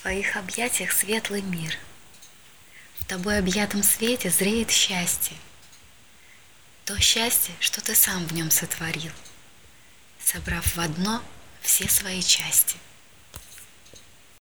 В твоих объятиях светлый мир. В тобой объятом свете зреет счастье. То счастье, что ты сам в нем сотворил, Собрав в одно все свои части —